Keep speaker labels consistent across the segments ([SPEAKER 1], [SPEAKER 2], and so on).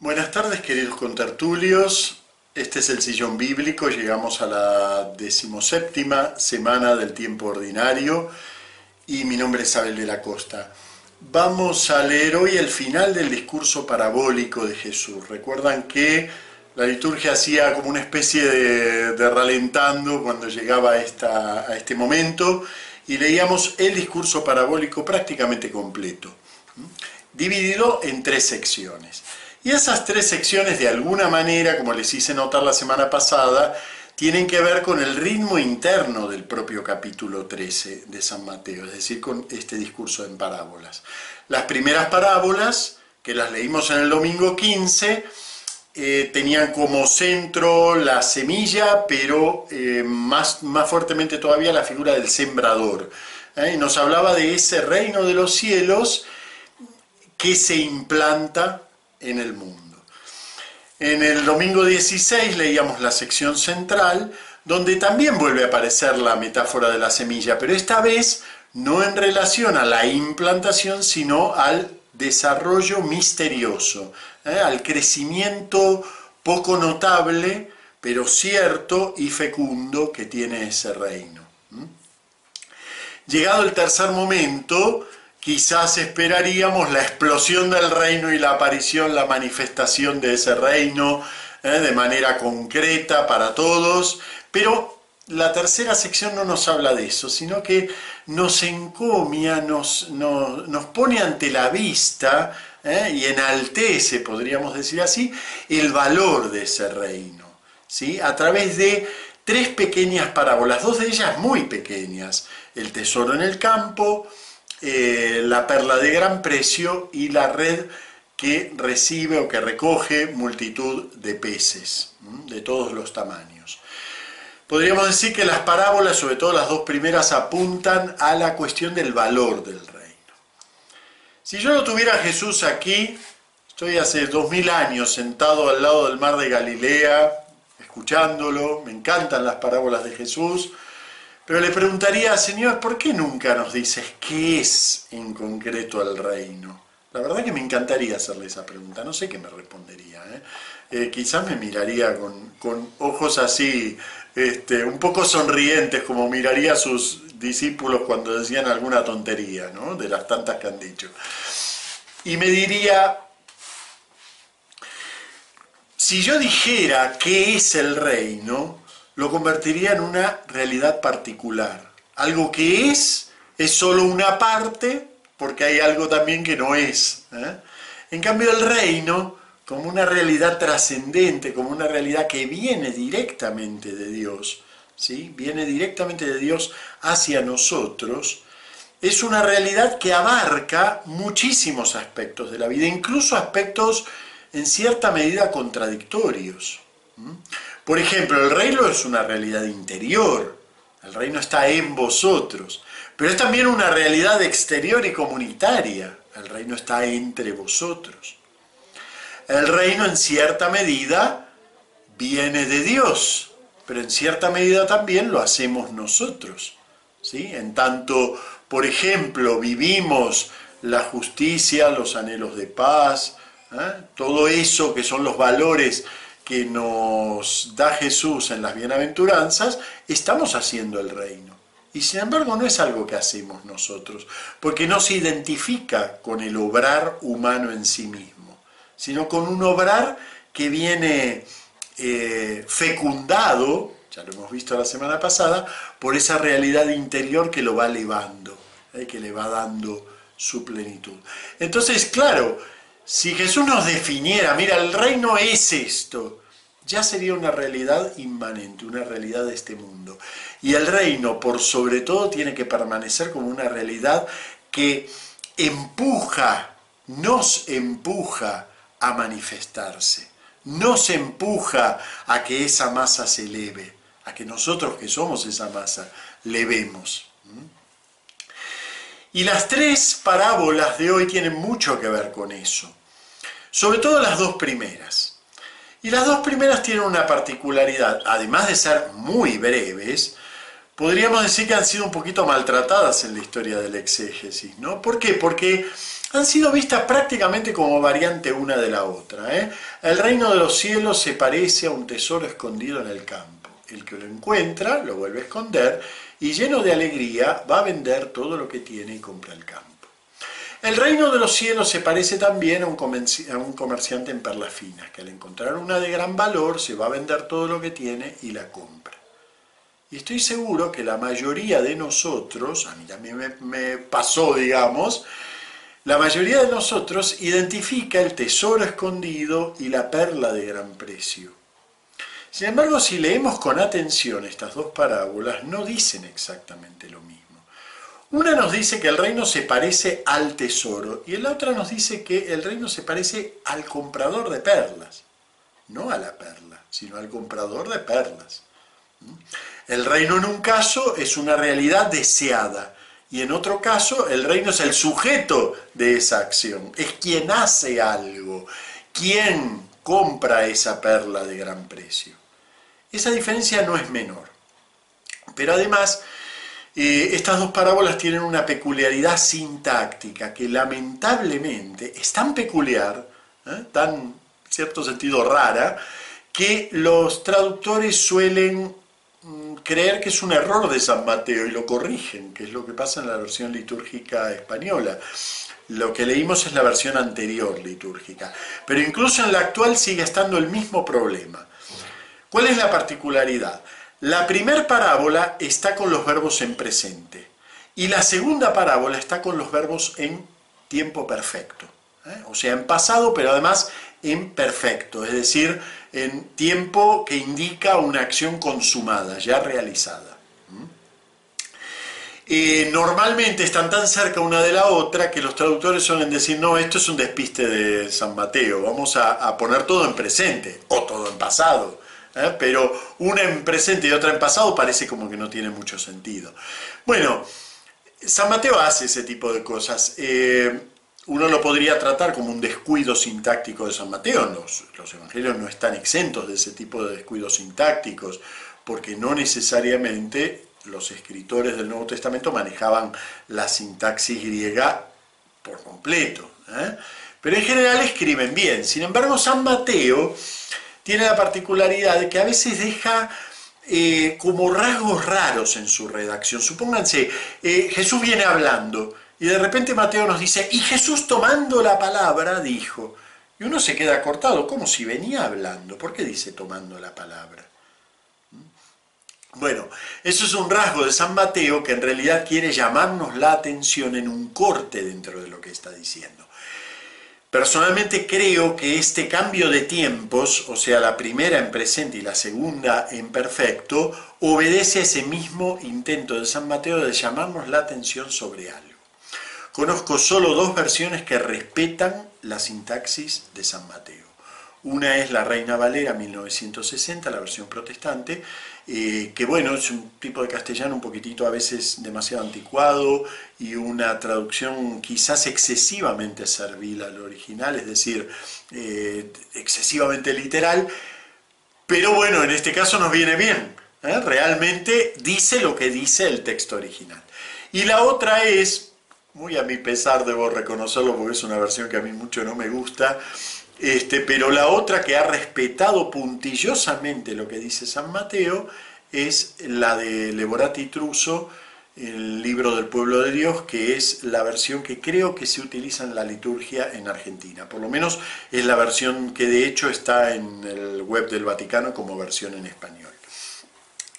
[SPEAKER 1] Buenas tardes, queridos contertulios. Este es el sillón bíblico. Llegamos a la decimoséptima semana del tiempo ordinario y mi nombre es Abel de la Costa. Vamos a leer hoy el final del discurso parabólico de Jesús. Recuerdan que la liturgia hacía como una especie de, ralentando cuando llegaba a, a este momento y leíamos el discurso parabólico prácticamente completo, dividido en tres secciones. Y esas tres secciones, de alguna manera, como les hice notar la semana pasada, tienen que ver con el ritmo interno del propio capítulo 13 de San Mateo, es decir, con este discurso en parábolas. Las primeras parábolas, que las leímos en el domingo 15, eh, tenían como centro la semilla, pero eh, más, más fuertemente todavía la figura del sembrador. ¿eh? Nos hablaba de ese reino de los cielos que se implanta en el mundo. En el domingo 16 leíamos la sección central, donde también vuelve a aparecer la metáfora de la semilla, pero esta vez no en relación a la implantación, sino al desarrollo misterioso, ¿eh? al crecimiento poco notable, pero cierto y fecundo que tiene ese reino. Llegado el tercer momento, quizás esperaríamos la explosión del reino y la aparición, la manifestación de ese reino ¿eh? de manera concreta para todos, pero la tercera sección no nos habla de eso, sino que nos encomia, nos, nos, pone ante la vista ¿eh? y enaltece, podríamos decir así, el valor de ese reino, ¿sí? a través de tres pequeñas parábolas, dos de ellas muy pequeñas, el tesoro en el campo, eh, la perla de gran precio y la red que recibe o que recoge multitud de peces de todos los tamaños. Podríamos decir que las parábolas, sobre todo las dos primeras, apuntan a la cuestión del valor del reino. Si yo no tuviera a Jesús aquí, estoy hace dos mil años sentado al lado del mar de Galilea, escuchándolo, me encantan las parábolas de Jesús, pero le preguntaría, Señor, ¿por qué nunca nos dices qué es en concreto el reino? La verdad que me encantaría hacerle esa pregunta, no sé qué me respondería. ¿eh? eh quizás me miraría con, ojos así, este, un poco sonrientes, como miraría a sus discípulos cuando decían alguna tontería, ¿no? de las tantas que han dicho. Y me diría, si yo dijera qué es el reino, lo convertiría en una realidad particular. Algo que es, es solo una parte, porque hay algo también que no es. ¿eh? En cambio, el reino, como una realidad trascendente, como una realidad que viene directamente de Dios, ¿sí? viene directamente de Dios hacia nosotros, es una realidad que abarca muchísimos aspectos de la vida, incluso aspectos en cierta medida contradictorios. Por ejemplo, el reino es una realidad interior, el reino está en vosotros, pero es también una realidad exterior y comunitaria, el reino está entre vosotros. El reino en cierta medida viene de Dios, pero en cierta medida también lo hacemos nosotros. ¿sí? En tanto, por ejemplo, vivimos la justicia, los anhelos de paz, ¿eh? todo eso que son los valores que nos da Jesús en las bienaventuranzas, estamos haciendo el reino. Y sin embargo no es algo que hacemos nosotros, porque no se identifica con el obrar humano en sí mismo, sino con un obrar que viene eh, fecundado, ya lo hemos visto la semana pasada, por esa realidad interior que lo va elevando, eh, que le va dando su plenitud. Entonces, claro, si Jesús nos definiera, mira, el reino es esto, ya sería una realidad inmanente, una realidad de este mundo. Y el reino, por sobre todo, tiene que permanecer como una realidad que empuja, nos empuja a manifestarse, nos empuja a que esa masa se eleve, a que nosotros que somos esa masa, levemos. Y las tres parábolas de hoy tienen mucho que ver con eso. Sobre todo las dos primeras. Y las dos primeras tienen una particularidad, además de ser muy breves, podríamos decir que han sido un poquito maltratadas en la historia del exégesis, ¿no? ¿Por qué? Porque han sido vistas prácticamente como variante una de la otra. ¿eh? El reino de los cielos se parece a un tesoro escondido en el campo. El que lo encuentra lo vuelve a esconder y lleno de alegría va a vender todo lo que tiene y compra el campo. El reino de los cielos se parece también a un, comerciante en perlas finas, que al encontrar una de gran valor se va a vender todo lo que tiene y la compra. Y estoy seguro que la mayoría de nosotros, a mí también me pasó, digamos, la mayoría de nosotros identifica el tesoro escondido y la perla de gran precio. Sin embargo, si leemos con atención estas dos parábolas, no dicen exactamente lo mismo. Una nos dice que el reino se parece al tesoro y la otra nos dice que el reino se parece al comprador de perlas. No a la perla, sino al comprador de perlas. El reino en un caso es una realidad deseada y en otro caso el reino es el sujeto de esa acción, es quien hace algo, quien compra esa perla de gran precio. Esa diferencia no es menor. Pero además estas dos parábolas tienen una peculiaridad sintáctica que lamentablemente es tan peculiar, ¿eh? tan, en cierto sentido, rara, que los traductores suelen mm, creer que es un error de San Mateo y lo corrigen, que es lo que pasa en la versión litúrgica española. Lo que leímos es la versión anterior litúrgica, pero incluso en la actual sigue estando el mismo problema. ¿Cuál es la particularidad? La primera parábola está con los verbos en presente y la segunda parábola está con los verbos en tiempo perfecto. ¿eh? O sea, en pasado, pero además en perfecto, es decir, en tiempo que indica una acción consumada, ya realizada. Eh, normalmente están tan cerca una de la otra que los traductores suelen decir, no, esto es un despiste de San Mateo, vamos a poner todo en presente o todo en pasado. ¿Eh? pero una en presente y otra en pasado parece como que no tiene mucho sentido. Bueno, San Mateo hace ese tipo de cosas. Eh, uno lo podría tratar como un descuido sintáctico de San Mateo. Los, los evangelios no están exentos de ese tipo de descuidos sintácticos, porque no necesariamente los escritores del Nuevo Testamento manejaban la sintaxis griega por completo. ¿eh? Pero en general escriben bien. Sin embargo, San Mateo tiene la particularidad de que a veces deja eh, como rasgos raros en su redacción. Supónganse, eh, Jesús viene hablando y de repente Mateo nos dice, y Jesús tomando la palabra dijo, y uno se queda cortado, como si venía hablando, ¿por qué dice tomando la palabra? Bueno, eso es un rasgo de San Mateo que en realidad quiere llamarnos la atención en un corte dentro de lo que está diciendo. Personalmente creo que este cambio de tiempos, o sea, la primera en presente y la segunda en perfecto, obedece a ese mismo intento de San Mateo de llamarnos la atención sobre algo. Conozco solo dos versiones que respetan la sintaxis de San Mateo. Una es la Reina Valera 1960, la versión protestante, eh, que bueno, es un tipo de castellano un poquitito a veces demasiado anticuado y una traducción quizás excesivamente servil al original, es decir, eh, excesivamente literal, pero bueno, en este caso nos viene bien, ¿eh? realmente dice lo que dice el texto original. Y la otra es, muy a mi pesar debo reconocerlo porque es una versión que a mí mucho no me gusta, este, pero la otra que ha respetado puntillosamente lo que dice San Mateo es la de Leborati Truso, el libro del pueblo de Dios, que es la versión que creo que se utiliza en la liturgia en Argentina. Por lo menos es la versión que de hecho está en el web del Vaticano como versión en español.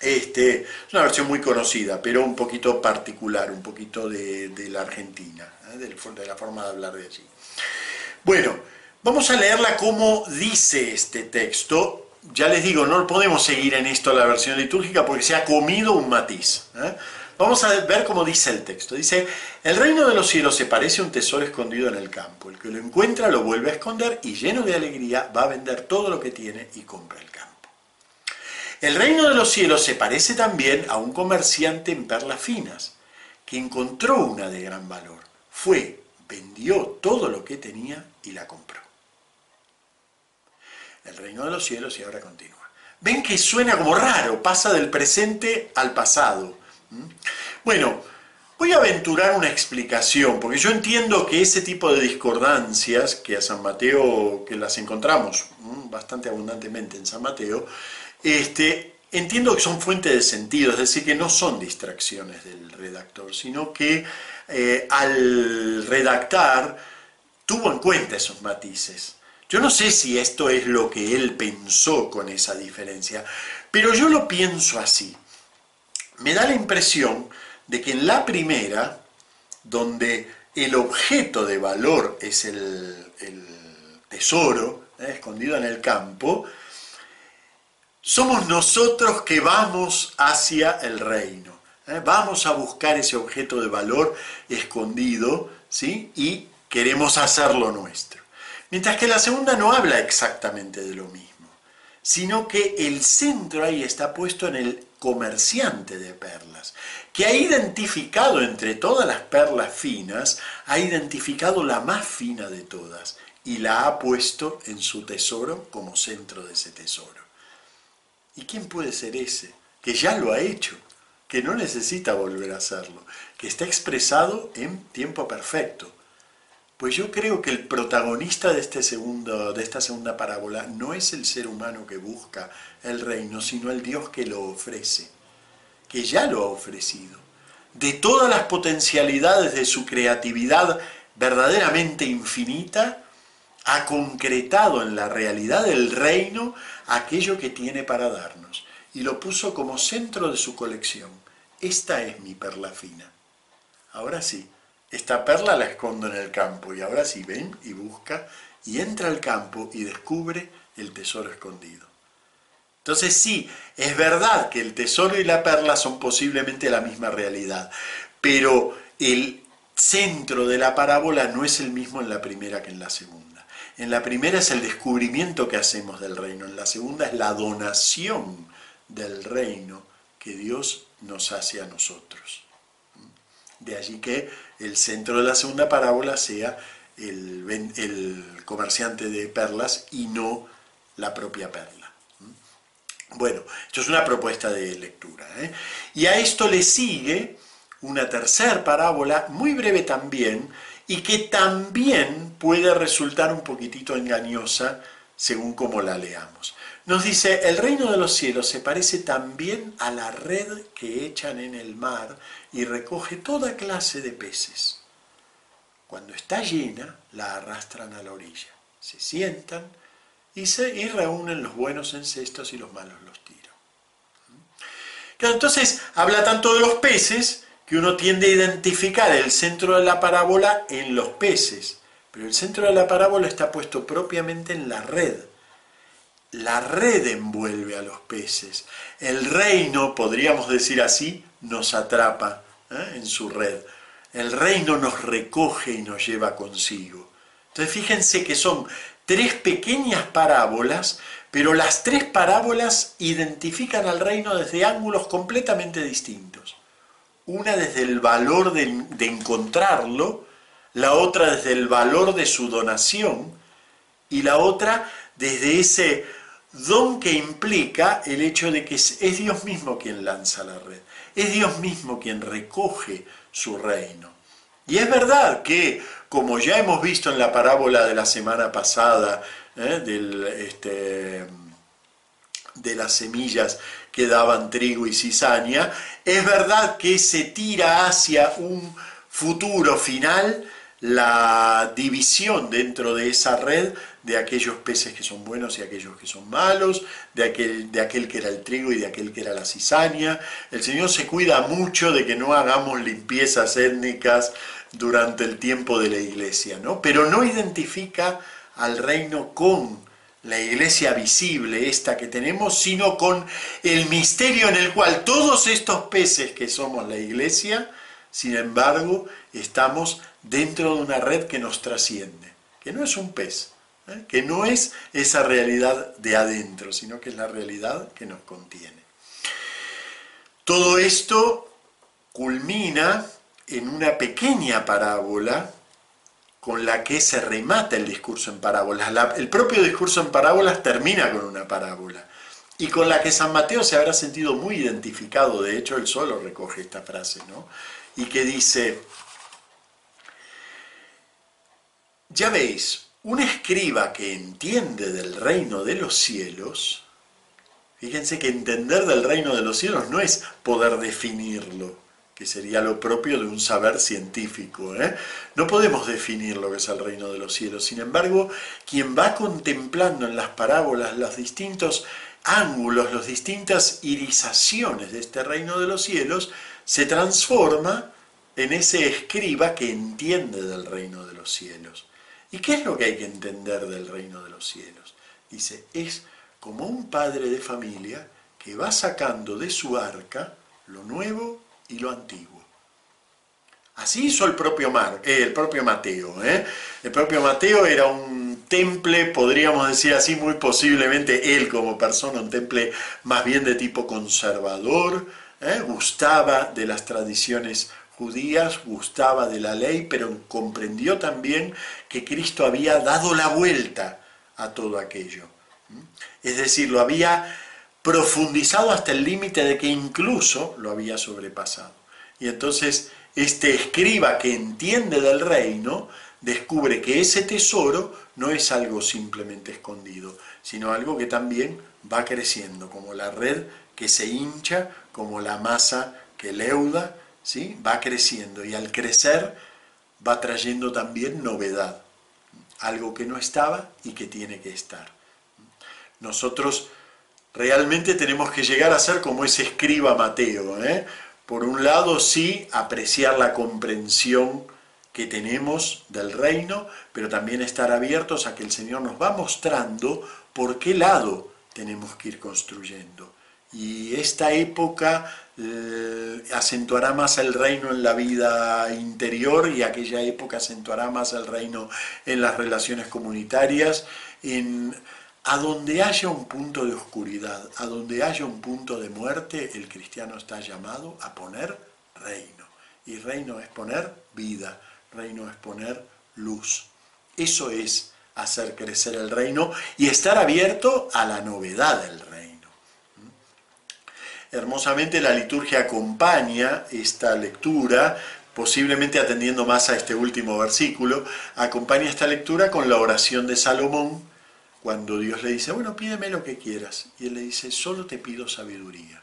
[SPEAKER 1] Este, es una versión muy conocida, pero un poquito particular, un poquito de, la Argentina, ¿eh? de la forma de hablar de allí. Bueno, Vamos a leerla como dice este texto. Ya les digo, no podemos seguir en esto la versión litúrgica porque se ha comido un matiz. ¿eh? Vamos a ver cómo dice el texto. Dice, el reino de los cielos se parece a un tesoro escondido en el campo. El que lo encuentra lo vuelve a esconder y lleno de alegría va a vender todo lo que tiene y compra el campo. El reino de los cielos se parece también a un comerciante en perlas finas que encontró una de gran valor. Fue, vendió todo lo que tenía y la compró el reino de los cielos y ahora continúa. Ven que suena como raro, pasa del presente al pasado. ¿Mm? Bueno, Voy a aventurar una explicación, porque yo entiendo que ese tipo de discordancias, que a San Mateo, que las encontramos bastante abundantemente en San Mateo, este, entiendo que son fuentes de sentido, es decir, que no son distracciones del redactor, sino que eh, al redactar tuvo en cuenta esos matices. Yo no sé si esto es lo que él pensó con esa diferencia, pero yo lo pienso así. Me da la impresión de que en la primera, donde el objeto de valor es el, tesoro ¿eh? escondido en el campo, somos nosotros que vamos hacia el reino. ¿eh? Vamos a buscar ese objeto de valor escondido ¿sí? y queremos hacerlo nuestro. Mientras que la segunda no habla exactamente de lo mismo, sino que el centro ahí está puesto en el comerciante de perlas, que ha identificado entre todas las perlas finas, ha identificado la más fina de todas y la ha puesto en su tesoro como centro de ese tesoro. ¿Y quién puede ser ese? Que ya lo ha hecho, que no necesita volver a hacerlo, que está expresado en tiempo perfecto. Pues yo creo que el protagonista de, este segundo, de esta segunda parábola no es el ser humano que busca el reino, sino el Dios que lo ofrece que ya lo ha ofrecido, de todas las potencialidades de su creatividad verdaderamente infinita, ha concretado en la realidad del reino aquello que tiene para darnos y lo puso como centro de su colección. Esta es mi perla fina. Ahora sí, esta perla la escondo en el campo y ahora sí ven y busca y entra al campo y descubre el tesoro escondido. Entonces sí, es verdad que el tesoro y la perla son posiblemente la misma realidad, pero el centro de la parábola no es el mismo en la primera que en la segunda. En la primera es el descubrimiento que hacemos del reino, en la segunda es la donación del reino que Dios nos hace a nosotros. De allí que el centro de la segunda parábola sea el, comerciante de perlas y no la propia perla. Bueno, esto es una propuesta de lectura. ¿eh? Y a esto le sigue una tercera parábola, muy breve también, y que también puede resultar un poquitito engañosa según como la leamos. Nos dice, el reino de los cielos se parece también a la red que echan en el mar y recoge toda clase de peces. Cuando está llena, la arrastran a la orilla. Se sientan, y, se, y reúnen los buenos en cestos y los malos los tiran. entonces habla tanto de los peces que uno tiende a identificar el centro de la parábola en los peces, pero el centro de la parábola está puesto propiamente en la red. La red envuelve a los peces. El reino, podríamos decir así, nos atrapa ¿eh? en su red. El reino nos recoge y nos lleva consigo. Entonces fíjense que son tres pequeñas parábolas, pero las tres parábolas identifican al reino desde ángulos completamente distintos. Una desde el valor de, encontrarlo, la otra desde el valor de su donación y la otra desde ese don que implica el hecho de que es Dios mismo quien lanza la red, es Dios mismo quien recoge su reino. Y es verdad que como ya hemos visto en la parábola de la semana pasada, ¿eh? este, de las semillas que daban trigo y cizaña, es verdad que se tira hacia un futuro final la división dentro de esa red de aquellos peces que son buenos y aquellos que son malos, de aquel, de aquel que era el trigo y de aquel que era la cizaña. El Señor se cuida mucho de que no hagamos limpiezas étnicas durante el tiempo de la iglesia, ¿no? Pero no identifica al reino con la iglesia visible, esta que tenemos, sino con el misterio en el cual todos estos peces que somos la iglesia, sin embargo, estamos dentro de una red que nos trasciende, que no es un pez, ¿eh? que no es esa realidad de adentro, sino que es la realidad que nos contiene. Todo esto culmina en una pequeña parábola con la que se remata el discurso en parábolas. el propio discurso en parábolas termina con una parábola y con la que San Mateo se habrá sentido muy identificado, de hecho él solo recoge esta frase, ¿no? y que dice, ya veis, un escriba que entiende del reino de los cielos, fíjense que entender del reino de los cielos no es poder definirlo, que sería lo propio de un saber científico. ¿eh? No podemos definir lo que es el reino de los cielos. Sin embargo, quien va contemplando en las parábolas los distintos ángulos, las distintas irisaciones de este reino de los cielos, se transforma en ese escriba que entiende del reino de los cielos. ¿Y qué es lo que hay que entender del reino de los cielos? Dice, es como un padre de familia que va sacando de su arca lo nuevo y lo antiguo. Así hizo el propio, Mar, eh, el propio Mateo. ¿eh? El propio Mateo era un temple, podríamos decir así, muy posiblemente él como persona, un temple más bien de tipo conservador, ¿eh? gustaba de las tradiciones judías, gustaba de la ley, pero comprendió también que Cristo había dado la vuelta a todo aquello. Es decir, lo había profundizado hasta el límite de que incluso lo había sobrepasado. Y entonces este escriba que entiende del reino descubre que ese tesoro no es algo simplemente escondido, sino algo que también va creciendo, como la red que se hincha, como la masa que leuda, ¿sí? va creciendo y al crecer va trayendo también novedad, algo que no estaba y que tiene que estar. Nosotros realmente tenemos que llegar a ser como ese escriba Mateo. ¿eh? Por un lado, sí, apreciar la comprensión que tenemos del reino, pero también estar abiertos a que el Señor nos va mostrando por qué lado tenemos que ir construyendo. Y esta época eh, acentuará más el reino en la vida interior y aquella época acentuará más el reino en las relaciones comunitarias, en a donde haya un punto de oscuridad, a donde haya un punto de muerte, el cristiano está llamado a poner reino. Y reino es poner vida, reino es poner luz. Eso es hacer crecer el reino y estar abierto a la novedad del reino. Hermosamente la liturgia acompaña esta lectura, posiblemente atendiendo más a este último versículo, acompaña esta lectura con la oración de Salomón, cuando Dios le dice, bueno, pídeme lo que quieras. Y él le dice, solo te pido sabiduría.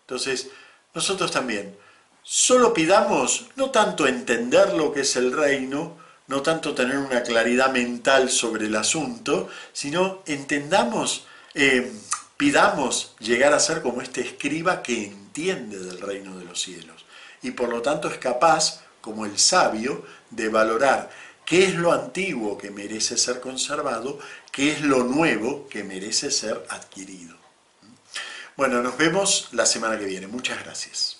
[SPEAKER 1] Entonces, nosotros también, solo pidamos no tanto entender lo que es el reino, no tanto tener una claridad mental sobre el asunto, sino entendamos, eh, pidamos llegar a ser como este escriba que entiende del reino de los cielos. Y por lo tanto es capaz, como el sabio, de valorar qué es lo antiguo que merece ser conservado, qué es lo nuevo que merece ser adquirido. Bueno, nos vemos la semana que viene. Muchas gracias.